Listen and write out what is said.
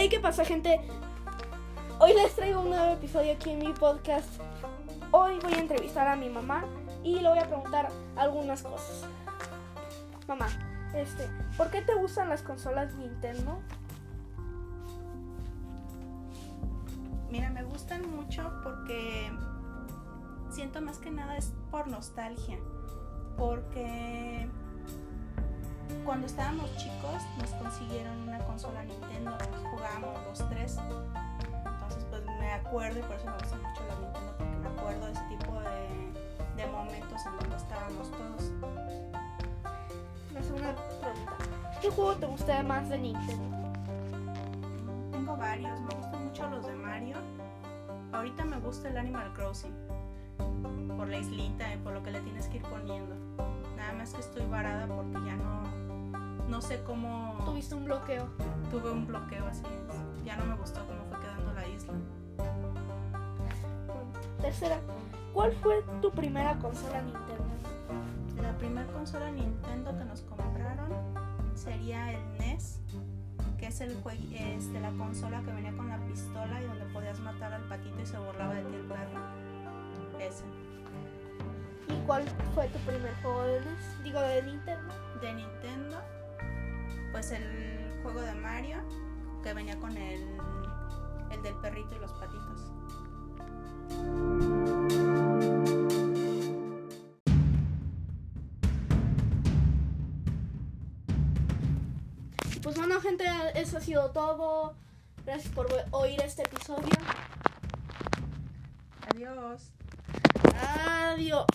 Hey, ¿qué pasa, gente? Hoy les traigo un nuevo episodio aquí en mi podcast. Hoy voy a entrevistar a mi mamá y le voy a preguntar algunas cosas. Mamá, este, ¿por qué te gustan las consolas Nintendo? Mira, me gustan mucho porque siento más que nada es por nostalgia. Porque cuando estábamos chicos nos consiguieron una consola Nintendo, jugábamos los tres. Entonces pues me acuerdo y por eso me gusta mucho la Nintendo porque me acuerdo de ese tipo de, de momentos en donde estábamos todos. La segunda pregunta. ¿Qué juego te gusta más de Nintendo? Tengo varios, me gustan mucho los de Mario. Ahorita me gusta el Animal Crossing. Por la islita y por lo que le tienes que ir poniendo. Nada más que estoy varada porque no, sé cómo Tuviste un bloqueo. tuve un bloqueo así. es. Ya no me gustó cómo fue quedando la isla. Tercera, ¿cuál fue tu primera consola Nintendo? La primera consola Nintendo que nos compraron sería el NES, que es el este, la consola que venía con la pistola y donde podías matar al patito y se burlaba de ti el perro. Ese. ¿Y cuál fue tu primer juego de NES? Digo, de Nintendo. De Nintendo, pues el juego de Mario, que venía con el, el del perrito y los patitos. Pues bueno, gente, eso ha sido todo. Gracias por oír este episodio. Adiós. Adiós.